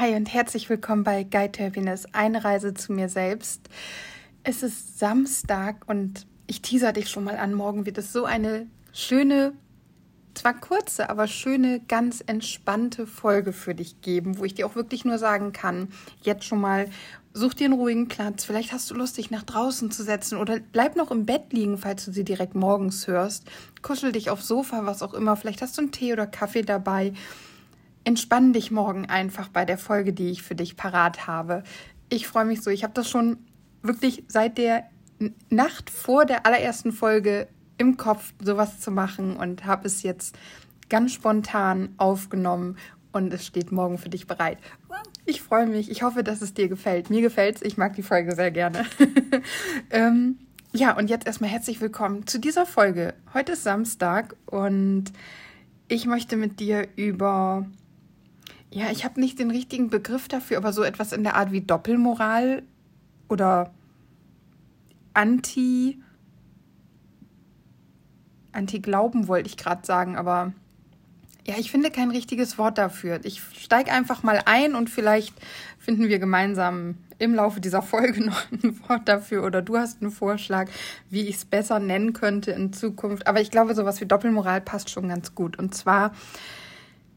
Hi und herzlich willkommen bei Guide to Happiness, eine Reise zu mir selbst. Es ist Samstag und ich teaser dich schon mal an. Morgen wird es so eine schöne, zwar kurze, aber schöne, ganz entspannte Folge für dich geben, wo ich dir auch wirklich nur sagen kann, jetzt schon mal, such dir einen ruhigen Platz. Vielleicht hast du Lust, dich nach draußen zu setzen oder bleib noch im Bett liegen, falls du sie direkt morgens hörst. Kuschel dich aufs Sofa, was auch immer. Vielleicht hast du einen Tee oder Kaffee dabei entspann dich morgen einfach bei der Folge, die ich für dich parat habe. Ich freue mich so. Ich habe das schon wirklich seit der Nacht vor der allerersten Folge im Kopf, sowas zu machen und habe es jetzt ganz spontan aufgenommen und es steht morgen für dich bereit. Ich freue mich. Ich hoffe, dass es dir gefällt. Mir gefällt es. Ich mag die Folge sehr gerne. ähm, ja, und jetzt erstmal herzlich willkommen zu dieser Folge. Heute ist Samstag und ich möchte mit dir über ja, ich habe nicht den richtigen Begriff dafür, aber so etwas in der Art wie Doppelmoral oder Anti. Anti-Glauben wollte ich gerade sagen, aber ja, ich finde kein richtiges Wort dafür. Ich steige einfach mal ein und vielleicht finden wir gemeinsam im Laufe dieser Folge noch ein Wort dafür oder du hast einen Vorschlag, wie ich es besser nennen könnte in Zukunft. Aber ich glaube, sowas wie Doppelmoral passt schon ganz gut. Und zwar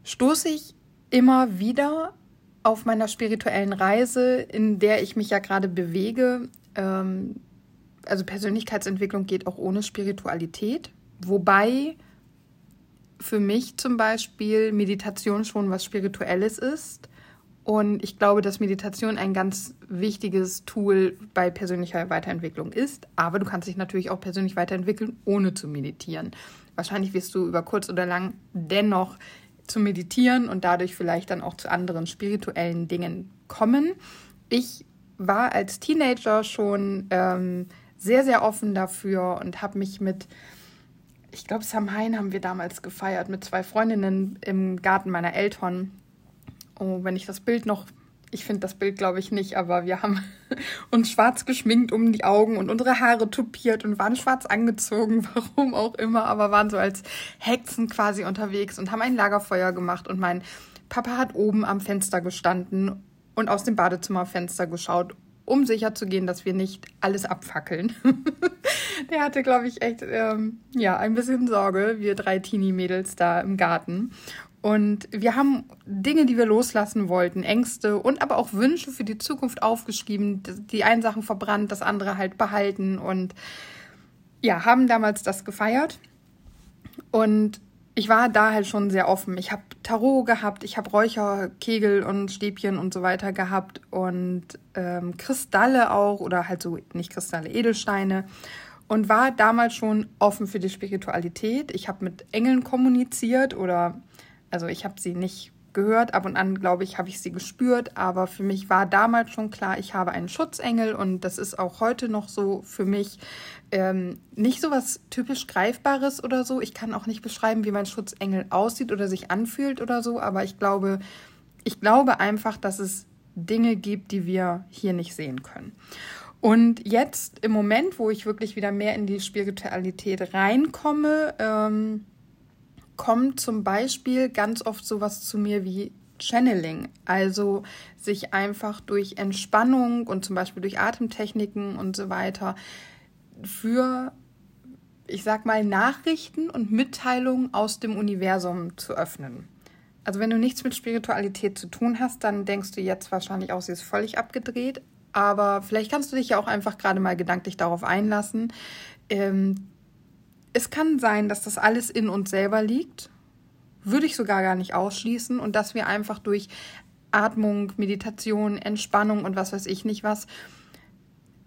stoße ich immer wieder auf meiner spirituellen Reise, in der ich mich ja gerade bewege. Ähm, also Persönlichkeitsentwicklung geht auch ohne Spiritualität, wobei für mich zum Beispiel Meditation schon was Spirituelles ist. Und ich glaube, dass Meditation ein ganz wichtiges Tool bei persönlicher Weiterentwicklung ist. Aber du kannst dich natürlich auch persönlich weiterentwickeln, ohne zu meditieren. Wahrscheinlich wirst du über kurz oder lang dennoch zu meditieren und dadurch vielleicht dann auch zu anderen spirituellen Dingen kommen. Ich war als Teenager schon ähm, sehr, sehr offen dafür und habe mich mit, ich glaube, Samhain haben wir damals gefeiert, mit zwei Freundinnen im Garten meiner Eltern. Oh, wenn ich das Bild noch ich finde das Bild, glaube ich, nicht, aber wir haben uns schwarz geschminkt um die Augen und unsere Haare tupiert und waren schwarz angezogen, warum auch immer, aber waren so als Hexen quasi unterwegs und haben ein Lagerfeuer gemacht und mein Papa hat oben am Fenster gestanden und aus dem Badezimmerfenster geschaut, um sicher zu gehen, dass wir nicht alles abfackeln. Der hatte, glaube ich, echt ähm, ja ein bisschen Sorge, wir drei Teenie-Mädels da im Garten. Und wir haben Dinge, die wir loslassen wollten, Ängste und aber auch Wünsche für die Zukunft aufgeschrieben. Die einen Sachen verbrannt, das andere halt behalten und ja, haben damals das gefeiert. Und ich war da halt schon sehr offen. Ich habe Tarot gehabt, ich habe Räucherkegel und Stäbchen und so weiter gehabt und ähm, Kristalle auch oder halt so nicht Kristalle, Edelsteine und war damals schon offen für die Spiritualität. Ich habe mit Engeln kommuniziert oder also ich habe sie nicht gehört, ab und an, glaube ich, habe ich sie gespürt, aber für mich war damals schon klar, ich habe einen Schutzengel und das ist auch heute noch so für mich ähm, nicht so was typisch Greifbares oder so. Ich kann auch nicht beschreiben, wie mein Schutzengel aussieht oder sich anfühlt oder so, aber ich glaube, ich glaube einfach, dass es Dinge gibt, die wir hier nicht sehen können. Und jetzt im Moment, wo ich wirklich wieder mehr in die Spiritualität reinkomme, ähm, kommt zum Beispiel ganz oft sowas zu mir wie Channeling, also sich einfach durch Entspannung und zum Beispiel durch Atemtechniken und so weiter für, ich sag mal, Nachrichten und Mitteilungen aus dem Universum zu öffnen. Also wenn du nichts mit Spiritualität zu tun hast, dann denkst du jetzt wahrscheinlich auch, sie ist völlig abgedreht. Aber vielleicht kannst du dich ja auch einfach gerade mal gedanklich darauf einlassen. Ähm, es kann sein, dass das alles in uns selber liegt. Würde ich sogar gar nicht ausschließen. Und dass wir einfach durch Atmung, Meditation, Entspannung und was weiß ich nicht was,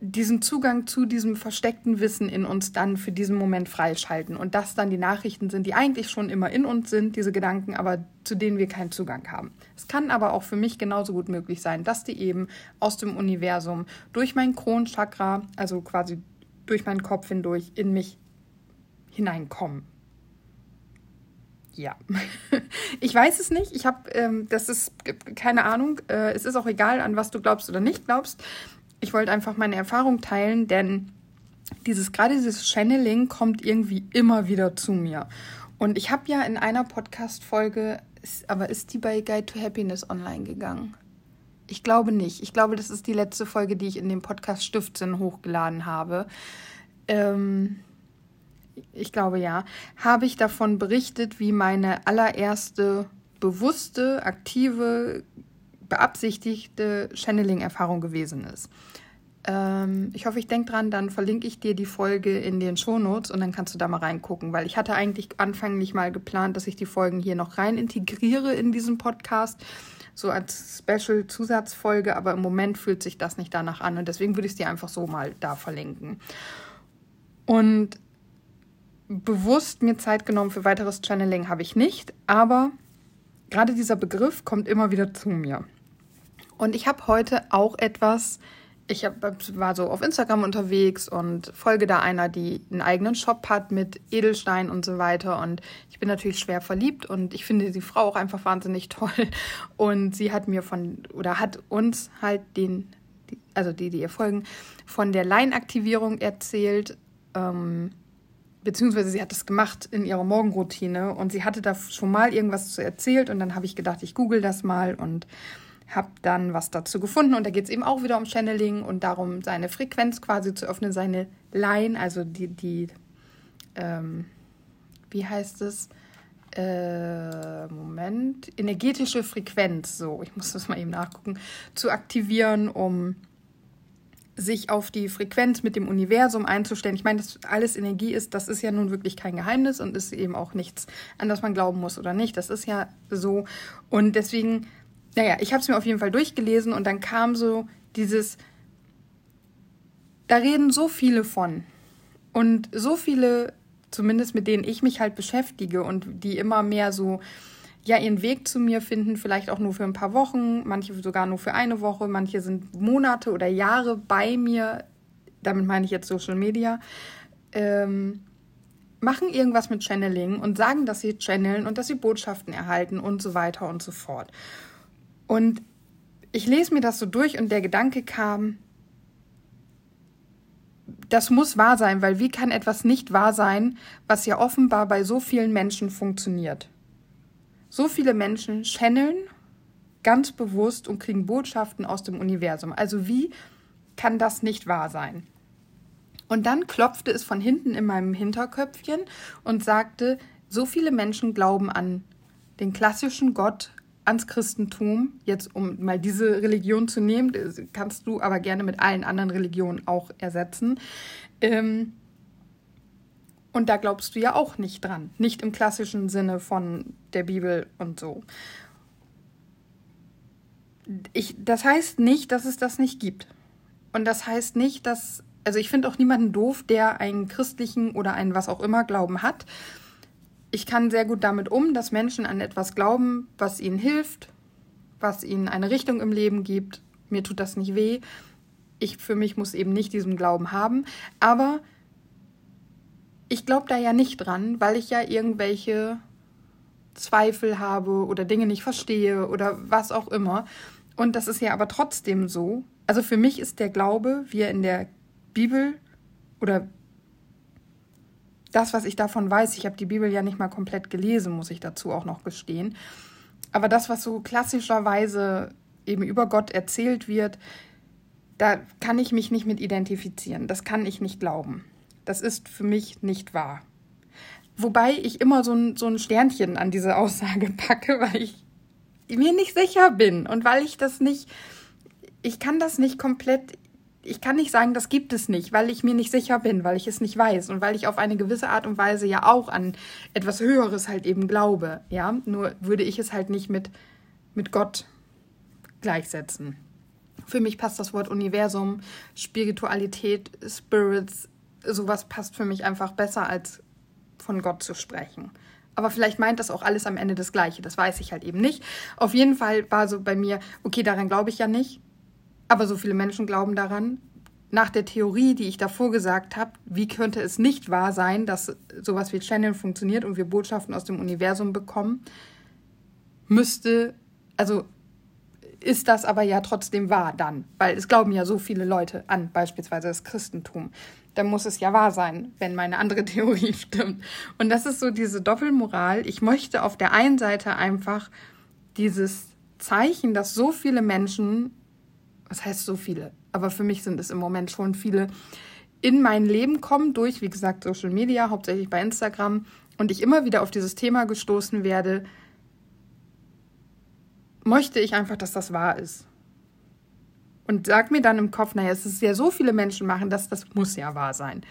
diesen Zugang zu diesem versteckten Wissen in uns dann für diesen Moment freischalten. Und das dann die Nachrichten sind, die eigentlich schon immer in uns sind, diese Gedanken, aber zu denen wir keinen Zugang haben. Es kann aber auch für mich genauso gut möglich sein, dass die eben aus dem Universum durch mein Kronchakra, also quasi durch meinen Kopf hindurch, in mich hineinkommen. Ja, ich weiß es nicht. Ich habe, ähm, das ist keine Ahnung. Äh, es ist auch egal, an was du glaubst oder nicht glaubst. Ich wollte einfach meine Erfahrung teilen, denn dieses gerade dieses Channeling kommt irgendwie immer wieder zu mir. Und ich habe ja in einer Podcast-Folge, aber ist die bei Guide to Happiness online gegangen? Ich glaube nicht. Ich glaube, das ist die letzte Folge, die ich in dem Podcast Stiftsinn hochgeladen habe. Ähm, ich glaube ja. Habe ich davon berichtet, wie meine allererste bewusste, aktive, beabsichtigte Channeling-Erfahrung gewesen ist. Ähm, ich hoffe, ich denke dran, dann verlinke ich dir die Folge in den Shownotes und dann kannst du da mal reingucken, weil ich hatte eigentlich anfänglich mal geplant, dass ich die Folgen hier noch rein integriere in diesen Podcast, so als Special-Zusatzfolge, aber im Moment fühlt sich das nicht danach an und deswegen würde ich es dir einfach so mal da verlinken. Und bewusst mir Zeit genommen für weiteres Channeling habe ich nicht, aber gerade dieser Begriff kommt immer wieder zu mir. Und ich habe heute auch etwas ich hab, war so auf Instagram unterwegs und folge da einer, die einen eigenen Shop hat mit Edelstein und so weiter. Und ich bin natürlich schwer verliebt und ich finde die Frau auch einfach wahnsinnig toll. Und sie hat mir von, oder hat uns halt den, also die, die ihr folgen, von der Leinaktivierung erzählt. Ähm, beziehungsweise sie hat das gemacht in ihrer Morgenroutine und sie hatte da schon mal irgendwas zu erzählt und dann habe ich gedacht, ich google das mal und habe dann was dazu gefunden und da geht es eben auch wieder um Channeling und darum, seine Frequenz quasi zu öffnen, seine Line, also die, die ähm, wie heißt es? Äh, Moment, energetische Frequenz, so, ich muss das mal eben nachgucken, zu aktivieren, um sich auf die Frequenz mit dem Universum einzustellen. Ich meine, dass alles Energie ist, das ist ja nun wirklich kein Geheimnis und ist eben auch nichts, an das man glauben muss oder nicht. Das ist ja so. Und deswegen naja, ich habe es mir auf jeden Fall durchgelesen und dann kam so dieses, da reden so viele von. Und so viele, zumindest mit denen ich mich halt beschäftige und die immer mehr so, ja, ihren Weg zu mir finden, vielleicht auch nur für ein paar Wochen, manche sogar nur für eine Woche, manche sind Monate oder Jahre bei mir, damit meine ich jetzt Social Media, ähm, machen irgendwas mit Channeling und sagen, dass sie channeln und dass sie Botschaften erhalten und so weiter und so fort. Und ich lese mir das so durch und der Gedanke kam, das muss wahr sein, weil wie kann etwas nicht wahr sein, was ja offenbar bei so vielen Menschen funktioniert? So viele Menschen channeln ganz bewusst und kriegen Botschaften aus dem Universum. Also wie kann das nicht wahr sein? Und dann klopfte es von hinten in meinem Hinterköpfchen und sagte, so viele Menschen glauben an den klassischen Gott, ans Christentum, jetzt um mal diese Religion zu nehmen, kannst du aber gerne mit allen anderen Religionen auch ersetzen. Ähm, und da glaubst du ja auch nicht dran, nicht im klassischen Sinne von der Bibel und so. Ich, das heißt nicht, dass es das nicht gibt. Und das heißt nicht, dass, also ich finde auch niemanden doof, der einen christlichen oder einen was auch immer Glauben hat ich kann sehr gut damit um, dass Menschen an etwas glauben, was ihnen hilft, was ihnen eine Richtung im Leben gibt. Mir tut das nicht weh. Ich für mich muss eben nicht diesen Glauben haben. Aber ich glaube da ja nicht dran, weil ich ja irgendwelche Zweifel habe oder Dinge nicht verstehe oder was auch immer. Und das ist ja aber trotzdem so. Also für mich ist der Glaube, wie er in der Bibel oder das, was ich davon weiß, ich habe die Bibel ja nicht mal komplett gelesen, muss ich dazu auch noch gestehen. Aber das, was so klassischerweise eben über Gott erzählt wird, da kann ich mich nicht mit identifizieren. Das kann ich nicht glauben. Das ist für mich nicht wahr. Wobei ich immer so ein, so ein Sternchen an diese Aussage packe, weil ich mir nicht sicher bin und weil ich das nicht, ich kann das nicht komplett ich kann nicht sagen, das gibt es nicht, weil ich mir nicht sicher bin, weil ich es nicht weiß und weil ich auf eine gewisse Art und Weise ja auch an etwas Höheres halt eben glaube, ja. Nur würde ich es halt nicht mit, mit Gott gleichsetzen. Für mich passt das Wort Universum, Spiritualität, Spirits, sowas passt für mich einfach besser als von Gott zu sprechen. Aber vielleicht meint das auch alles am Ende das Gleiche. Das weiß ich halt eben nicht. Auf jeden Fall war so bei mir, okay, daran glaube ich ja nicht. Aber so viele Menschen glauben daran. Nach der Theorie, die ich davor gesagt habe, wie könnte es nicht wahr sein, dass sowas wie Channel funktioniert und wir Botschaften aus dem Universum bekommen, müsste, also ist das aber ja trotzdem wahr dann, weil es glauben ja so viele Leute an, beispielsweise das Christentum. Dann muss es ja wahr sein, wenn meine andere Theorie stimmt. Und das ist so diese Doppelmoral. Ich möchte auf der einen Seite einfach dieses Zeichen, dass so viele Menschen, was heißt so viele, aber für mich sind es im Moment schon viele, in mein Leben kommen durch, wie gesagt, Social Media, hauptsächlich bei Instagram, und ich immer wieder auf dieses Thema gestoßen werde, möchte ich einfach, dass das wahr ist. Und sag mir dann im Kopf, naja, es ist ja so viele Menschen machen das, das muss ja wahr sein.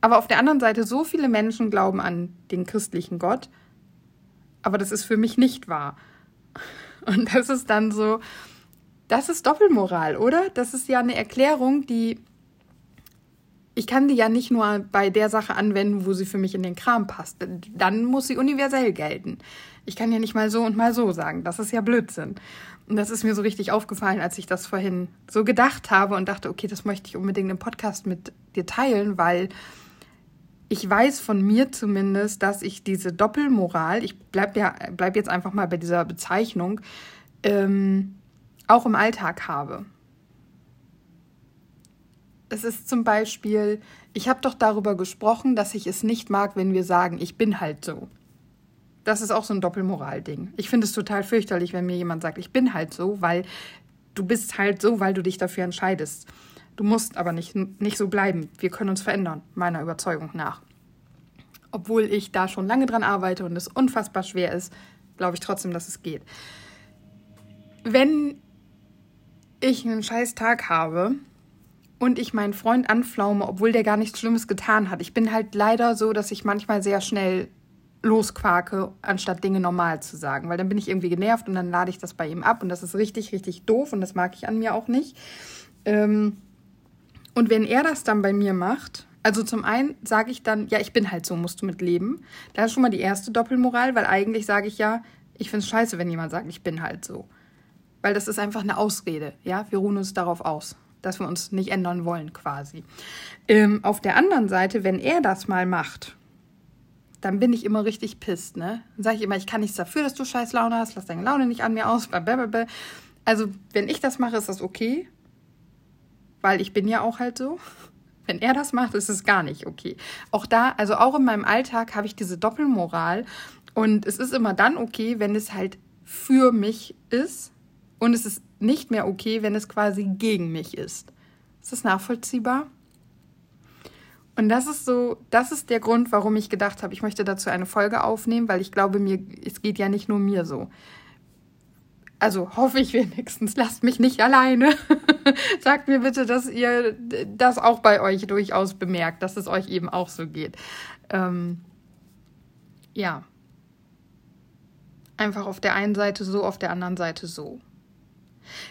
Aber auf der anderen Seite, so viele Menschen glauben an den christlichen Gott, aber das ist für mich nicht wahr. Und das ist dann so, das ist Doppelmoral, oder? Das ist ja eine Erklärung, die ich kann die ja nicht nur bei der Sache anwenden, wo sie für mich in den Kram passt. Dann muss sie universell gelten. Ich kann ja nicht mal so und mal so sagen. Das ist ja Blödsinn. Und das ist mir so richtig aufgefallen, als ich das vorhin so gedacht habe und dachte, okay, das möchte ich unbedingt im Podcast mit dir teilen, weil ich weiß von mir zumindest, dass ich diese Doppelmoral, ich bleib ja, bleib jetzt einfach mal bei dieser Bezeichnung, ähm, auch im Alltag habe. Es ist zum Beispiel, ich habe doch darüber gesprochen, dass ich es nicht mag, wenn wir sagen, ich bin halt so. Das ist auch so ein Doppelmoral-Ding. Ich finde es total fürchterlich, wenn mir jemand sagt, ich bin halt so, weil du bist halt so, weil du dich dafür entscheidest. Du musst aber nicht, nicht so bleiben. Wir können uns verändern, meiner Überzeugung nach. Obwohl ich da schon lange dran arbeite und es unfassbar schwer ist, glaube ich trotzdem, dass es geht. Wenn ich einen scheiß Tag habe und ich meinen Freund anflaume, obwohl der gar nichts Schlimmes getan hat. Ich bin halt leider so, dass ich manchmal sehr schnell losquake, anstatt Dinge normal zu sagen, weil dann bin ich irgendwie genervt und dann lade ich das bei ihm ab und das ist richtig, richtig doof und das mag ich an mir auch nicht. Ähm, und wenn er das dann bei mir macht, also zum einen sage ich dann, ja, ich bin halt so, musst du mit leben. Das ist schon mal die erste Doppelmoral, weil eigentlich sage ich ja, ich finde es scheiße, wenn jemand sagt, ich bin halt so. Weil das ist einfach eine Ausrede, ja, wir ruhen uns darauf aus dass wir uns nicht ändern wollen quasi. Ähm, auf der anderen Seite, wenn er das mal macht, dann bin ich immer richtig pisst, ne? Dann sage ich immer, ich kann nichts dafür, dass du scheiß Laune hast, lass deine Laune nicht an mir aus, blablabla. Also, wenn ich das mache, ist das okay, weil ich bin ja auch halt so. Wenn er das macht, ist es gar nicht okay. Auch da, also auch in meinem Alltag habe ich diese Doppelmoral und es ist immer dann okay, wenn es halt für mich ist und es ist nicht mehr okay, wenn es quasi gegen mich ist. Ist das nachvollziehbar? Und das ist so, das ist der Grund, warum ich gedacht habe, ich möchte dazu eine Folge aufnehmen, weil ich glaube, mir, es geht ja nicht nur mir so. Also hoffe ich wenigstens, lasst mich nicht alleine. Sagt mir bitte, dass ihr das auch bei euch durchaus bemerkt, dass es euch eben auch so geht. Ähm, ja. Einfach auf der einen Seite so, auf der anderen Seite so.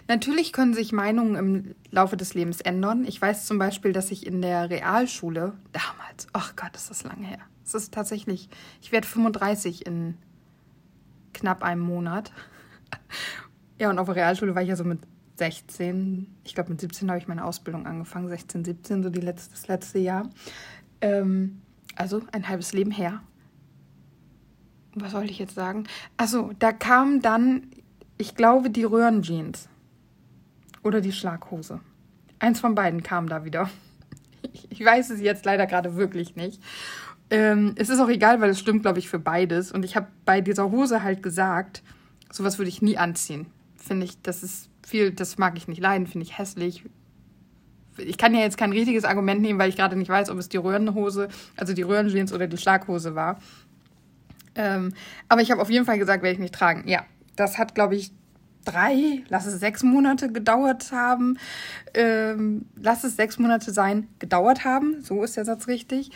Natürlich können sich Meinungen im Laufe des Lebens ändern. Ich weiß zum Beispiel, dass ich in der Realschule damals, ach Gott, ist das lange her. Es ist tatsächlich, ich werde 35 in knapp einem Monat. Ja, und auf der Realschule war ich ja so mit 16, ich glaube mit 17 habe ich meine Ausbildung angefangen, 16, 17, so die letzte, das letzte Jahr. Ähm, also ein halbes Leben her. Was wollte ich jetzt sagen? Also, da kam dann ich glaube, die Röhrenjeans. Oder die Schlaghose. Eins von beiden kam da wieder. Ich weiß es jetzt leider gerade wirklich nicht. Ähm, es ist auch egal, weil es stimmt, glaube ich, für beides. Und ich habe bei dieser Hose halt gesagt, sowas würde ich nie anziehen. Finde ich, das ist viel, das mag ich nicht leiden, finde ich hässlich. Ich kann ja jetzt kein richtiges Argument nehmen, weil ich gerade nicht weiß, ob es die Röhrenhose, also die Röhrenjeans oder die Schlaghose war. Ähm, aber ich habe auf jeden Fall gesagt, werde ich nicht tragen. Ja, das hat, glaube ich, drei, lass es sechs Monate gedauert haben. Ähm, lass es sechs Monate sein, gedauert haben. So ist der Satz richtig.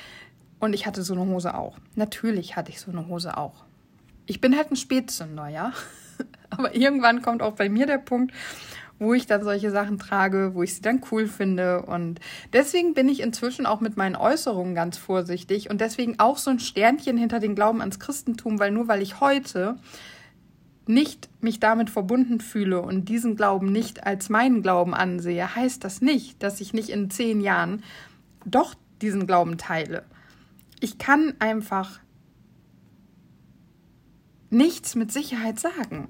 Und ich hatte so eine Hose auch. Natürlich hatte ich so eine Hose auch. Ich bin halt ein Spätzünder, ja. Aber irgendwann kommt auch bei mir der Punkt, wo ich dann solche Sachen trage, wo ich sie dann cool finde. Und deswegen bin ich inzwischen auch mit meinen Äußerungen ganz vorsichtig und deswegen auch so ein Sternchen hinter den Glauben ans Christentum, weil nur weil ich heute nicht mich damit verbunden fühle und diesen Glauben nicht als meinen Glauben ansehe, heißt das nicht, dass ich nicht in zehn Jahren doch diesen Glauben teile. Ich kann einfach nichts mit Sicherheit sagen.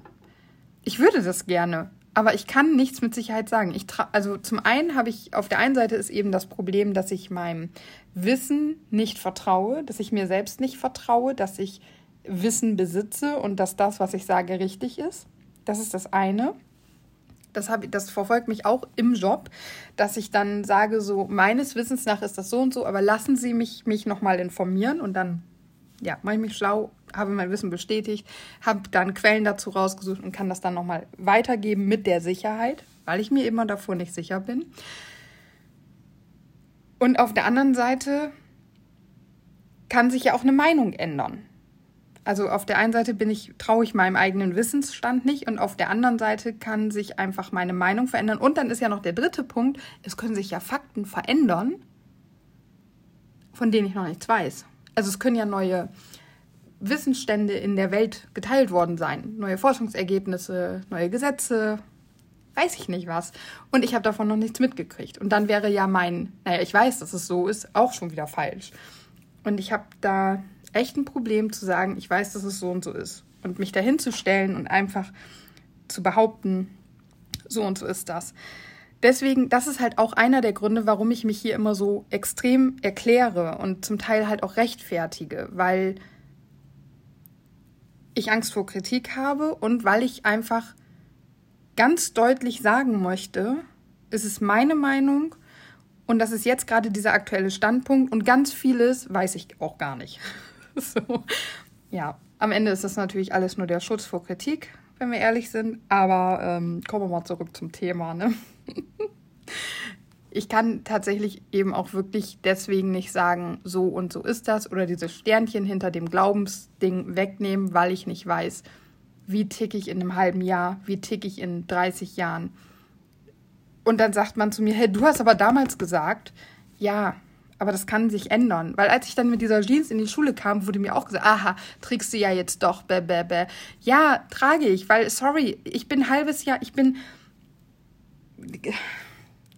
Ich würde das gerne, aber ich kann nichts mit Sicherheit sagen. Ich also zum einen habe ich auf der einen Seite ist eben das Problem, dass ich meinem Wissen nicht vertraue, dass ich mir selbst nicht vertraue, dass ich Wissen besitze und dass das, was ich sage, richtig ist. Das ist das eine. Das, hab, das verfolgt mich auch im Job, dass ich dann sage, so meines Wissens nach ist das so und so, aber lassen Sie mich, mich nochmal informieren und dann ja, mache ich mich schlau, habe mein Wissen bestätigt, habe dann Quellen dazu rausgesucht und kann das dann nochmal weitergeben mit der Sicherheit, weil ich mir immer davor nicht sicher bin. Und auf der anderen Seite kann sich ja auch eine Meinung ändern. Also auf der einen Seite bin ich, traue ich meinem eigenen Wissensstand nicht und auf der anderen Seite kann sich einfach meine Meinung verändern. Und dann ist ja noch der dritte Punkt, es können sich ja Fakten verändern, von denen ich noch nichts weiß. Also es können ja neue Wissensstände in der Welt geteilt worden sein. Neue Forschungsergebnisse, neue Gesetze, weiß ich nicht was. Und ich habe davon noch nichts mitgekriegt. Und dann wäre ja mein, naja, ich weiß, dass es so ist, auch schon wieder falsch. Und ich habe da echt ein Problem zu sagen, ich weiß, dass es so und so ist. Und mich dahin zu stellen und einfach zu behaupten, so und so ist das. Deswegen, das ist halt auch einer der Gründe, warum ich mich hier immer so extrem erkläre und zum Teil halt auch rechtfertige, weil ich Angst vor Kritik habe und weil ich einfach ganz deutlich sagen möchte, es ist meine Meinung und das ist jetzt gerade dieser aktuelle Standpunkt und ganz vieles weiß ich auch gar nicht. so. Ja, am Ende ist das natürlich alles nur der Schutz vor Kritik, wenn wir ehrlich sind. Aber ähm, kommen wir mal zurück zum Thema. Ne? ich kann tatsächlich eben auch wirklich deswegen nicht sagen, so und so ist das oder diese Sternchen hinter dem Glaubensding wegnehmen, weil ich nicht weiß, wie tick ich in einem halben Jahr, wie tick ich in 30 Jahren. Und dann sagt man zu mir, hey, du hast aber damals gesagt, ja, aber das kann sich ändern. Weil als ich dann mit dieser Jeans in die Schule kam, wurde mir auch gesagt, aha, trägst du ja jetzt doch, bäh, bäh, bäh. Ja, trage ich, weil, sorry, ich bin halbes Jahr, ich bin,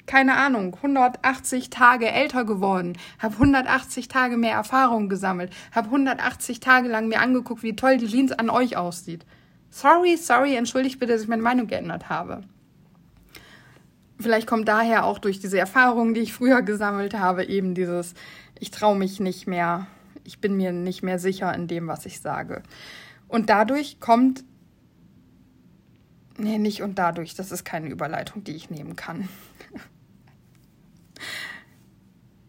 keine Ahnung, 180 Tage älter geworden, habe 180 Tage mehr Erfahrung gesammelt, habe 180 Tage lang mir angeguckt, wie toll die Jeans an euch aussieht. Sorry, sorry, entschuldigt bitte, dass ich meine Meinung geändert habe. Vielleicht kommt daher auch durch diese Erfahrungen, die ich früher gesammelt habe, eben dieses, ich traue mich nicht mehr, ich bin mir nicht mehr sicher in dem, was ich sage. Und dadurch kommt, nee, nicht und dadurch, das ist keine Überleitung, die ich nehmen kann.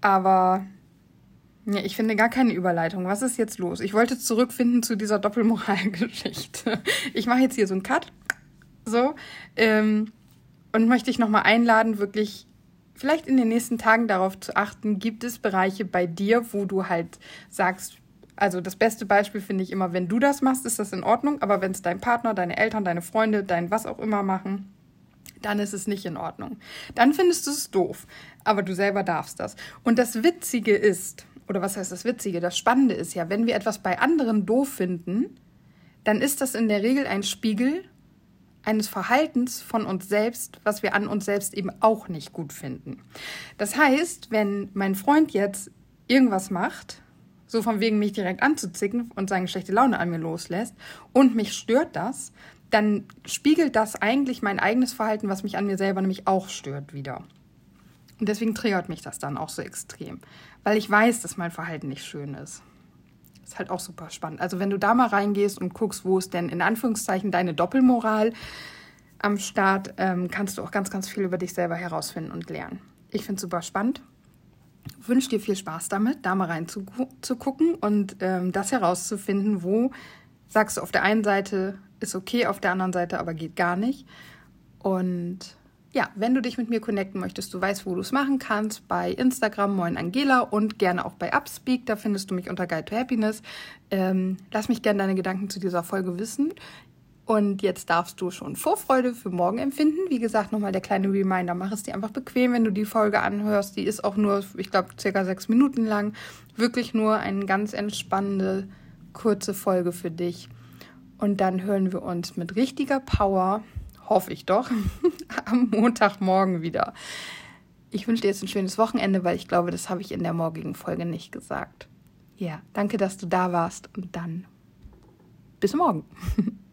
Aber Nee, ich finde gar keine Überleitung. Was ist jetzt los? Ich wollte zurückfinden zu dieser Doppelmoralgeschichte. Ich mache jetzt hier so einen Cut. So. Ähm, und möchte ich nochmal einladen, wirklich vielleicht in den nächsten Tagen darauf zu achten, gibt es Bereiche bei dir, wo du halt sagst, also das beste Beispiel finde ich immer, wenn du das machst, ist das in Ordnung, aber wenn es dein Partner, deine Eltern, deine Freunde, dein was auch immer machen, dann ist es nicht in Ordnung. Dann findest du es doof, aber du selber darfst das. Und das Witzige ist, oder was heißt das Witzige? Das Spannende ist ja, wenn wir etwas bei anderen doof finden, dann ist das in der Regel ein Spiegel eines Verhaltens von uns selbst, was wir an uns selbst eben auch nicht gut finden. Das heißt, wenn mein Freund jetzt irgendwas macht, so von wegen mich direkt anzuzicken und seine schlechte Laune an mir loslässt und mich stört das, dann spiegelt das eigentlich mein eigenes Verhalten, was mich an mir selber nämlich auch stört, wieder. Und deswegen triggert mich das dann auch so extrem, weil ich weiß, dass mein Verhalten nicht schön ist. Ist halt auch super spannend. Also wenn du da mal reingehst und guckst, wo ist denn in Anführungszeichen deine Doppelmoral am Start, ähm, kannst du auch ganz, ganz viel über dich selber herausfinden und lernen. Ich finde es super spannend. Wünsche dir viel Spaß damit, da mal rein zu, zu gucken und ähm, das herauszufinden, wo sagst du auf der einen Seite ist okay, auf der anderen Seite aber geht gar nicht. Und ja, wenn du dich mit mir connecten möchtest, du weißt, wo du es machen kannst, bei Instagram Moin Angela und gerne auch bei Upspeak, da findest du mich unter Guide to Happiness. Ähm, lass mich gerne deine Gedanken zu dieser Folge wissen. Und jetzt darfst du schon Vorfreude für morgen empfinden. Wie gesagt, nochmal der kleine Reminder, mach es dir einfach bequem, wenn du die Folge anhörst. Die ist auch nur, ich glaube, circa sechs Minuten lang. Wirklich nur eine ganz entspannende, kurze Folge für dich. Und dann hören wir uns mit richtiger Power hoffe ich doch, am Montagmorgen wieder. Ich wünsche dir jetzt ein schönes Wochenende, weil ich glaube, das habe ich in der morgigen Folge nicht gesagt. Ja, danke, dass du da warst und dann bis morgen.